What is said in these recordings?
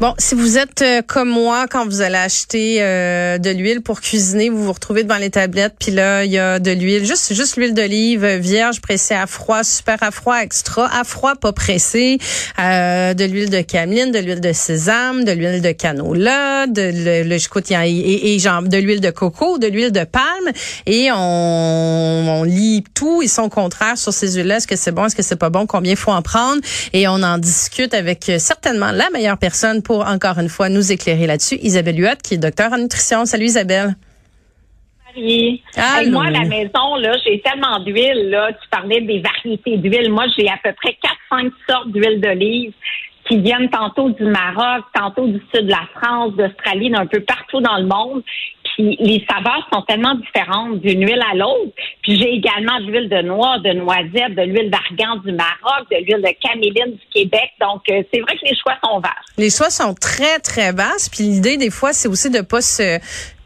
Bon, si vous êtes euh, comme moi, quand vous allez acheter euh, de l'huile pour cuisiner, vous vous retrouvez devant les tablettes, puis là, il y a de l'huile, juste juste l'huile d'olive vierge, pressée à froid, super à froid, extra, à froid, pas pressée, euh, de l'huile de cameline, de l'huile de sésame, de l'huile de canola, de le, le et, et, genre de l'huile de coco, de l'huile de palme, et on, on lit tout et son contraire sur ces huiles-là. Est-ce que c'est bon, est-ce que c'est pas bon, combien faut en prendre, et on en discute avec certainement la meilleure personne pour encore une fois nous éclairer là-dessus. Isabelle Huot, qui est docteur en nutrition. Salut Isabelle. Marie. moi, à la maison, là, j'ai tellement d'huile. Là, tu parlais des variétés d'huile. Moi, j'ai à peu près 4-5 sortes d'huile d'olive qui viennent tantôt du Maroc, tantôt du sud de la France, d'Australie, d'un peu partout dans le monde. Les saveurs sont tellement différentes d'une huile à l'autre. Puis j'ai également de l'huile de noix, de noisette, de l'huile d'argan du Maroc, de l'huile de caméline du Québec. Donc euh, c'est vrai que les choix sont vastes. Les choix sont très très vastes. Puis l'idée des fois c'est aussi de pas se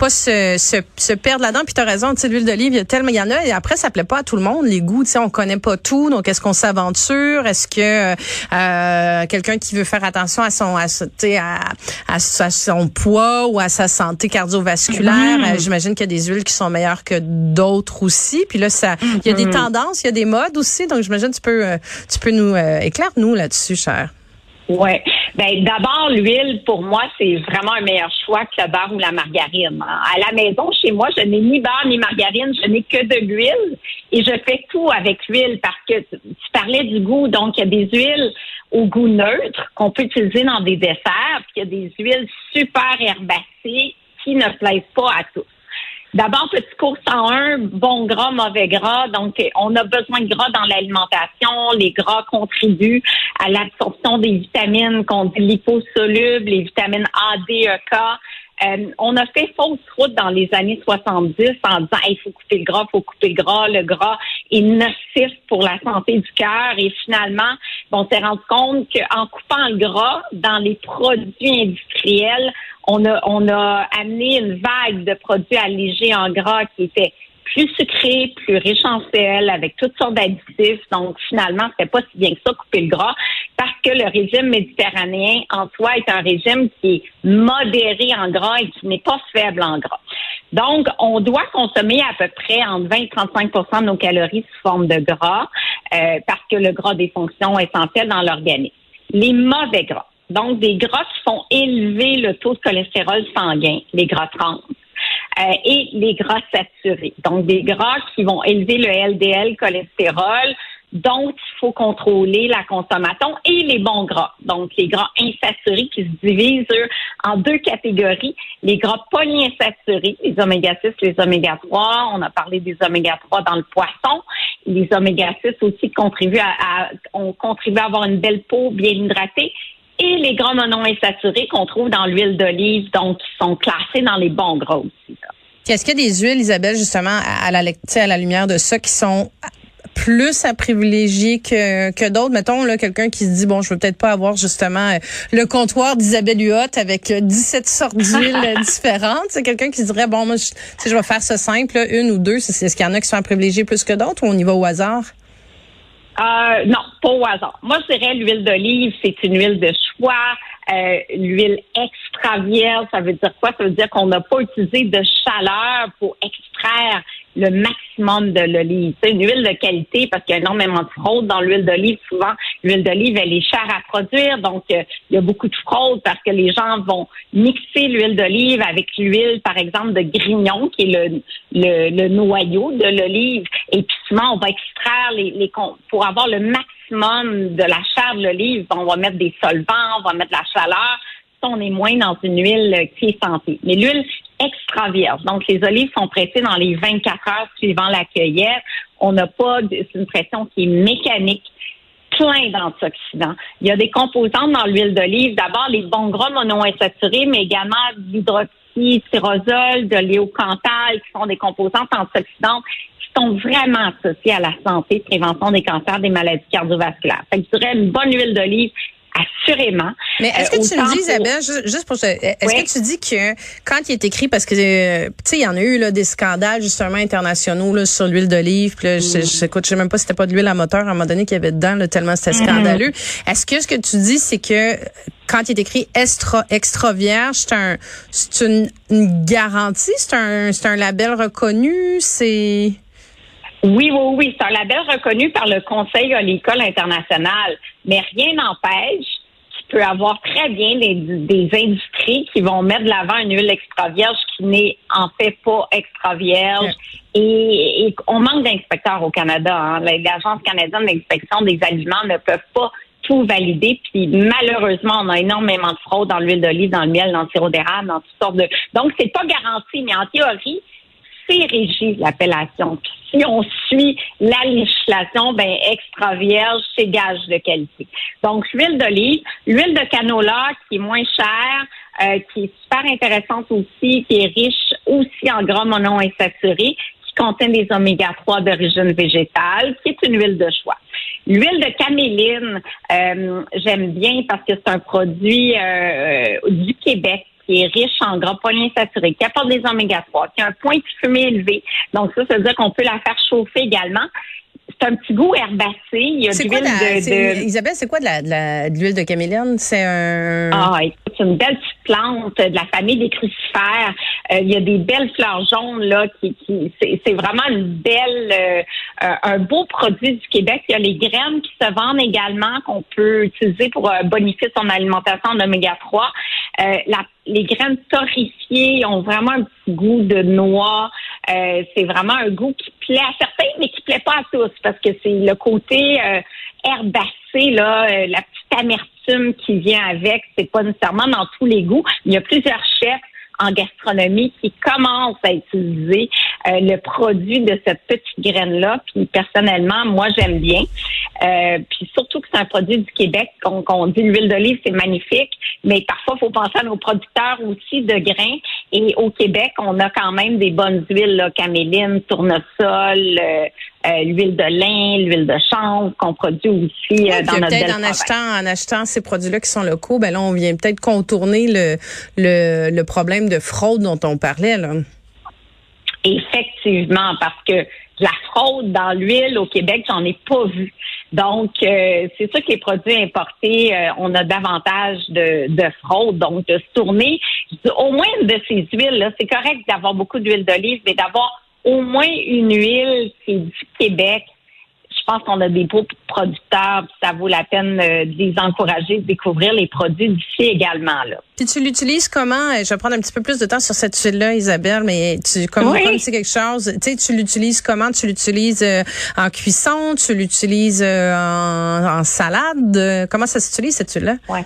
pas se, se, se perdre là-dedans. Puis tu as raison, tu sais, l'huile d'olive, il y a tellement, il y en a, et après, ça plaît pas à tout le monde, les goûts, tu sais, on connaît pas tout. Donc, est-ce qu'on s'aventure? Est-ce que euh, quelqu'un qui veut faire attention à son, à, à, à, à, son poids ou à sa santé cardiovasculaire, mm-hmm. euh, j'imagine qu'il y a des huiles qui sont meilleures que d'autres aussi. Puis là, ça, il y a des mm-hmm. tendances, il y a des modes aussi. Donc, j'imagine tu peux, euh, tu peux nous éclairer nous là-dessus, cher. Oui. Ben d'abord, l'huile, pour moi, c'est vraiment un meilleur choix que le beurre ou la margarine. À la maison, chez moi, je n'ai ni beurre ni margarine, je n'ai que de l'huile et je fais tout avec l'huile parce que tu parlais du goût, donc il y a des huiles au goût neutre qu'on peut utiliser dans des desserts, puis il y a des huiles super herbacées qui ne plaisent pas à tous. D'abord, petit cours 101, bon gras, mauvais gras. Donc, on a besoin de gras dans l'alimentation. Les gras contribuent à l'absorption des vitamines qu'on dit liposolubles, les vitamines A, D, E, K. Euh, on a fait fausse route dans les années 70 en disant il faut couper le gras, il faut couper le gras, le gras est nocif pour la santé du cœur. Et finalement, on s'est rendu compte qu'en coupant le gras dans les produits industriels, on a, a amené une vague de produits allégés en gras qui étaient plus sucrés, plus riches en sel, avec toutes sortes d'additifs. Donc, finalement, c'était pas si bien que ça, couper le gras, parce que le régime méditerranéen, en soi, est un régime qui est modéré en gras et qui n'est pas faible en gras. Donc, on doit consommer à peu près entre 20 et 35% de nos calories sous forme de gras, euh, parce que le gras des fonctions essentielles dans l'organisme. Les mauvais gras, donc, des gras qui font élever le taux de cholestérol sanguin, les gras trans, euh, et les gras saturés. Donc, des gras qui vont élever le LDL cholestérol, dont il faut contrôler la consommation et les bons gras. Donc, les gras insaturés qui se divisent en deux catégories. Les gras polyinsaturés, les oméga 6, les oméga 3. On a parlé des oméga 3 dans le poisson. Les oméga 6 aussi contribuent à, à, ont contribué à avoir une belle peau bien hydratée et les gras monoinsaturés qu'on trouve dans l'huile d'olive, donc qui sont classés dans les bons gras aussi. Est-ce qu'il y a des huiles, Isabelle, justement, à la, à la lumière de ça, qui sont plus à privilégier que, que d'autres? Mettons, là, quelqu'un qui se dit, bon, je veux peut-être pas avoir justement euh, le comptoir d'Isabelle Huot avec 17 euh, sortes d'huiles différentes. C'est quelqu'un qui dirait, bon, moi, je, je vais faire ça simple, une ou deux. Est-ce qu'il y en a qui sont à privilégier plus que d'autres ou on y va au hasard? Euh, non, pas au hasard. Moi, je dirais l'huile d'olive, c'est une huile de choix. Euh, l'huile extra vierge, ça veut dire quoi? Ça veut dire qu'on n'a pas utilisé de chaleur pour extraire le maximum de l'olive. C'est une huile de qualité parce qu'il y a énormément de fraude dans l'huile d'olive. Souvent, l'huile d'olive, elle est chère à produire, donc euh, il y a beaucoup de fraude parce que les gens vont mixer l'huile d'olive avec l'huile, par exemple, de grignon, qui est le, le, noyau de l'olive. Et puis souvent, on va extraire les, les pour avoir le maximum de la chair de l'olive, on va mettre des solvants, on va mettre de la chaleur on est moins dans une huile qui est santé. Mais l'huile extra. Donc, les olives sont pressées dans les 24 heures suivant la cueillette. On n'a pas, c'est une pression qui est mécanique plein d'antioxydants. Il y a des composantes dans l'huile d'olive. D'abord, les bons gras monoinsaturés, mais également l'hydroxytyrosol, de l'éocantal, qui sont des composantes antioxydantes qui sont vraiment associées à la santé, prévention des cancers, des maladies cardiovasculaires. Fait que je dirais une bonne huile d'olive assurément. Mais est-ce que tu me dis, Isabelle, juste, pour est-ce que tu dis que quand il est écrit, parce que euh, tu sais, il y en a eu là, des scandales justement internationaux là, sur l'huile d'olive, puis là, je, mm. je, je sais même pas si c'était pas de l'huile à moteur à un moment donné qu'il y avait dedans, là, tellement c'était mm-hmm. scandaleux. Est-ce que ce que tu dis, c'est que quand il est écrit extra, extra vierge, c'est un, c'est une, une, garantie, c'est un, c'est un label reconnu, c'est. Oui, oui, oui, c'est un label reconnu par le Conseil l'école international, mais rien n'empêche qu'il peut avoir très bien des, des, industries qui vont mettre de l'avant une huile extra vierge qui n'est en fait pas extra vierge. Et, on manque d'inspecteurs au Canada. Hein. L'Agence canadienne d'inspection des aliments ne peuvent pas tout valider. Puis malheureusement, on a énormément de fraude dans l'huile d'olive, dans le miel, dans le sirop d'érable, dans toutes sortes de. Donc, c'est pas garanti, mais en théorie, c'est régi l'appellation. Si on suit la législation, ben extra vierge, c'est gage de qualité. Donc, l'huile d'olive, l'huile de canola qui est moins chère, euh, qui est super intéressante aussi, qui est riche aussi en gras monoinsaturés, qui contient des oméga 3 d'origine végétale, qui est une huile de choix. L'huile de caméline, euh, j'aime bien parce que c'est un produit euh, du Québec qui est riche en gras polyinsaturés, qui apporte des oméga 3, qui a un point de fumée élevé. Donc ça, ça veut dire qu'on peut la faire chauffer également c'est un petit goût herbacé. Il y a de de, Isabelle, c'est quoi de la, de l'huile de caméliane? C'est un... Ah, c'est une belle petite plante de la famille des crucifères. Euh, il y a des belles fleurs jaunes, là, qui, c'est, vraiment une belle, euh, un beau produit du Québec. Il y a les graines qui se vendent également, qu'on peut utiliser pour euh, bonifier son alimentation en oméga 3. La, les graines torréfiées ont vraiment un petit goût de noix. c'est vraiment un goût qui plaît à certains, mais qui plaît pas à tous parce que c'est le côté euh, herbacé, là, euh, la petite amertume qui vient avec. C'est pas nécessairement dans tous les goûts. Il y a plusieurs chefs en gastronomie qui commencent à utiliser euh, le produit de cette petite graine-là. Puis personnellement, moi, j'aime bien. Euh, puis surtout que c'est un produit du Québec. Qu'on dit l'huile d'olive, c'est magnifique, mais parfois, il faut penser à nos producteurs aussi de grains. Et au Québec, on a quand même des bonnes huiles, là, caméline, tournesol, euh, euh, l'huile de lin, l'huile de chanvre qu'on produit aussi dans notre peut-être en achetant, en achetant ces produits-là qui sont locaux, ben là, on vient peut-être contourner le, le, le problème de fraude dont on parlait. Là. Effectivement, parce que la fraude dans l'huile au Québec, j'en ai pas vu. Donc, euh, c'est sûr que les produits importés, euh, on a davantage de, de, fraude. Donc, de se tourner, au moins de ces huiles, c'est correct d'avoir beaucoup d'huile d'olive, mais d'avoir au moins une huile qui est du Québec, pense qu'on a des beaux producteurs, ça vaut la peine euh, de les encourager de découvrir les produits d'ici également. Là. Puis tu l'utilises comment? Je vais prendre un petit peu plus de temps sur cette huile-là, Isabelle, mais tu comment oui. c'est quelque chose? Tu sais, tu l'utilises comment? Tu l'utilises euh, en cuisson? Tu l'utilises euh, en, salade? Comment ça s'utilise cette huile-là? Ouais.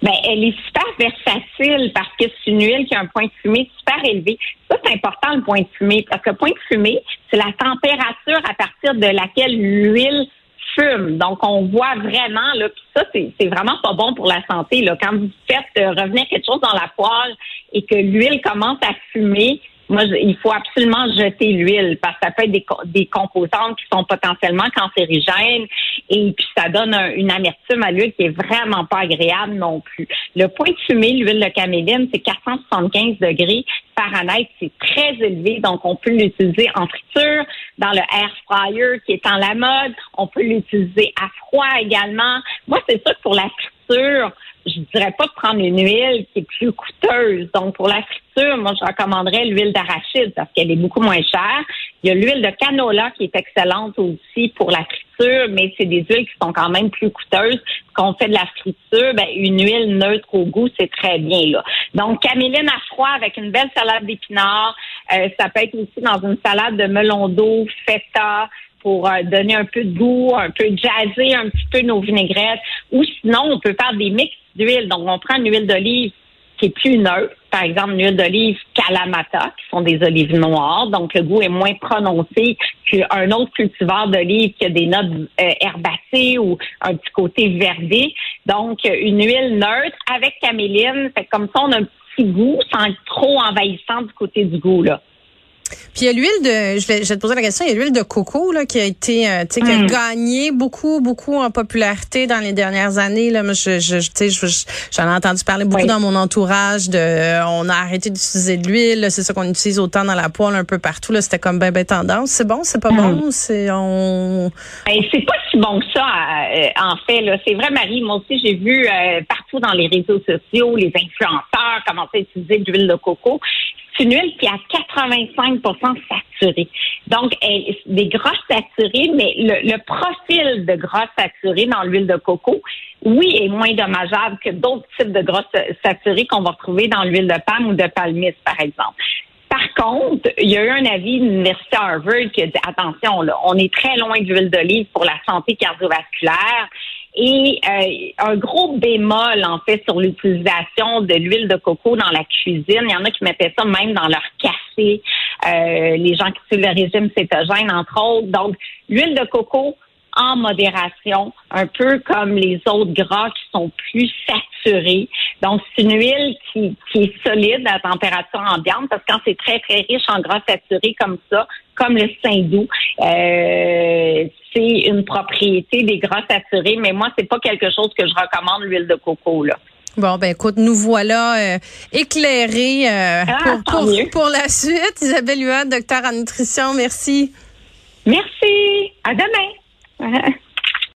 Ben, elle est super versatile parce que c'est une huile qui a un point de fumée super élevé. Ça, c'est important, le point de fumée, parce que le point de fumée, c'est la température à partir de laquelle l'huile fume. Donc, on voit vraiment, là, ça, c'est vraiment pas bon pour la santé. Là. Quand vous faites euh, revenir quelque chose dans la poêle et que l'huile commence à fumer, moi, il faut absolument jeter l'huile parce que ça peut être des, des composantes qui sont potentiellement cancérigènes et puis ça donne une amertume à l'huile qui est vraiment pas agréable non plus. Le point de fumée, l'huile de caméline, c'est 475 degrés Fahrenheit, c'est très élevé, donc on peut l'utiliser en friture, dans le air fryer qui est en la mode, on peut l'utiliser à froid également. Moi, c'est sûr que pour la friture, je dirais pas de prendre une huile qui est plus coûteuse. Donc, pour la friture, moi, je recommanderais l'huile d'arachide parce qu'elle est beaucoup moins chère. Il y a l'huile de canola qui est excellente aussi pour la friture, mais c'est des huiles qui sont quand même plus coûteuses. Quand on fait de la friture, ben, une huile neutre au goût, c'est très bien, là. Donc, caméline à froid avec une belle salade d'épinards. Euh, ça peut être aussi dans une salade de melon d'eau, feta, pour euh, donner un peu de goût, un peu jazzer un petit peu nos vinaigrettes. Ou sinon, on peut faire des mix d'huile. Donc, on prend une huile d'olive qui est plus neutre. Par exemple, une huile d'olive Kalamata, qui sont des olives noires. Donc, le goût est moins prononcé qu'un autre cultivar d'olive qui a des notes euh, herbacées ou un petit côté verdé. Donc, une huile neutre avec caméline. Fait comme ça, on a un petit goût sans être trop envahissant du côté du goût, là. Puis il y a l'huile de, je vais, te poser la question, il y a l'huile de coco là qui a été, euh, tu sais, qui a mm. gagné beaucoup, beaucoup en popularité dans les dernières années. Là, moi, je, je, tu sais, j'en ai entendu parler beaucoup dans mon entourage. De, on a arrêté d'utiliser de l'huile. C'est ça qu'on utilise autant dans la poêle un peu partout. Là, c'était comme ben, ben tendance. C'est bon, c'est pas bon. Mm. C'est on. Ben, c'est pas si bon que ça. Euh, en fait, là, c'est vrai, Marie. Moi aussi, j'ai vu euh, partout dans les réseaux sociaux les influenceurs commencer à utiliser de l'huile de coco c'est une huile qui est à 85 saturée. Donc, des gras saturés, mais le, profil de gras saturé dans l'huile de coco, oui, est moins dommageable que d'autres types de gras saturés qu'on va retrouver dans l'huile de palme ou de palmiste, par exemple. Par contre, il y a eu un avis de l'Université Harvard qui a dit attention, là, on est très loin de l'huile d'olive pour la santé cardiovasculaire. Et euh, un gros bémol, en fait, sur l'utilisation de l'huile de coco dans la cuisine. Il y en a qui mettaient ça même dans leur café. Euh, les gens qui suivent le régime cétogène, entre autres. Donc, l'huile de coco en modération, un peu comme les autres gras qui sont plus saturés. Donc, c'est une huile qui, qui est solide à température ambiante parce que quand c'est très, très riche en gras saturés comme ça, comme le saindoux, euh, c'est une propriété des gras saturés, mais moi, c'est pas quelque chose que je recommande, l'huile de coco, là. Bon, ben écoute, nous voilà euh, éclairés euh, ah, pour, pour, la suite. Isabelle Huot, docteur en nutrition, merci. Merci. À demain. Bye.